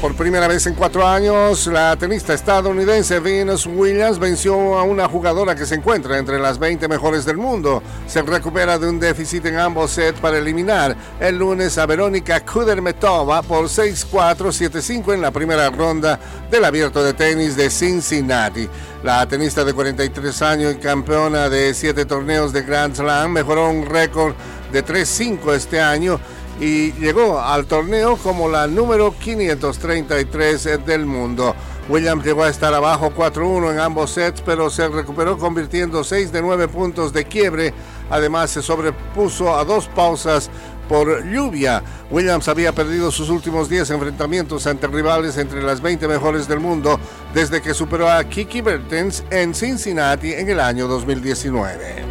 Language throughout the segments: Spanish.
Por primera vez en cuatro años, la tenista estadounidense Venus Williams venció a una jugadora que se encuentra entre las 20 mejores del mundo. Se recupera de un déficit en ambos sets para eliminar el lunes a Verónica Kudermetova por 6-4, 7-5 en la primera ronda del abierto de tenis de Cincinnati. La tenista de 43 años y campeona de siete torneos de Grand Slam mejoró un récord de 3-5 este año y llegó al torneo como la número 533 del mundo. Williams llegó a estar abajo 4-1 en ambos sets, pero se recuperó convirtiendo 6 de 9 puntos de quiebre. Además, se sobrepuso a dos pausas por lluvia. Williams había perdido sus últimos 10 enfrentamientos ante rivales entre las 20 mejores del mundo desde que superó a Kiki Bertens en Cincinnati en el año 2019.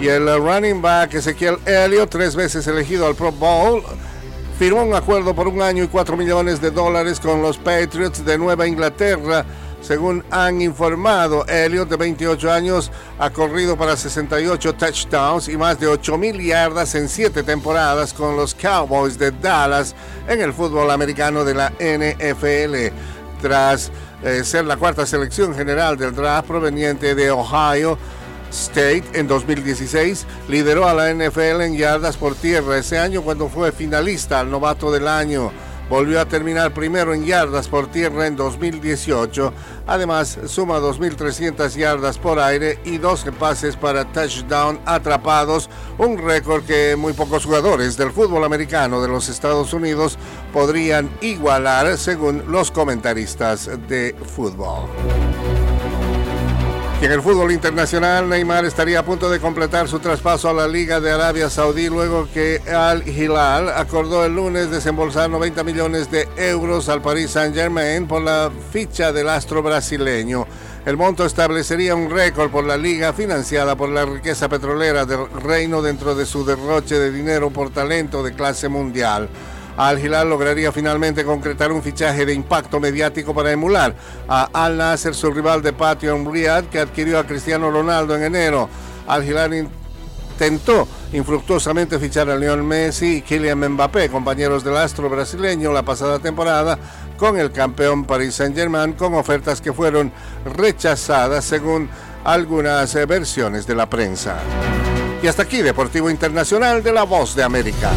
Y el running back Ezequiel Elliott, tres veces elegido al Pro Bowl, firmó un acuerdo por un año y cuatro millones de dólares con los Patriots de Nueva Inglaterra. Según han informado, Elliott, de 28 años, ha corrido para 68 touchdowns y más de 8 mil yardas en siete temporadas con los Cowboys de Dallas en el fútbol americano de la NFL. Tras eh, ser la cuarta selección general del draft proveniente de Ohio, State en 2016 lideró a la NFL en yardas por tierra ese año cuando fue finalista al novato del año. Volvió a terminar primero en yardas por tierra en 2018. Además, suma 2.300 yardas por aire y 12 pases para touchdown atrapados, un récord que muy pocos jugadores del fútbol americano de los Estados Unidos podrían igualar según los comentaristas de fútbol. En el fútbol internacional, Neymar estaría a punto de completar su traspaso a la Liga de Arabia Saudí luego que Al Hilal acordó el lunes desembolsar 90 millones de euros al Paris Saint-Germain por la ficha del astro brasileño. El monto establecería un récord por la liga financiada por la riqueza petrolera del reino dentro de su derroche de dinero por talento de clase mundial. Al Hilal lograría finalmente concretar un fichaje de impacto mediático para emular a Al Nasser, su rival de patio en que adquirió a Cristiano Ronaldo en enero. Al Hilal intentó infructuosamente fichar a Lionel Messi y Kylian Mbappé, compañeros del astro brasileño la pasada temporada, con el campeón Paris Saint-Germain, con ofertas que fueron rechazadas según algunas versiones de la prensa. Y hasta aquí, Deportivo Internacional de la Voz de América.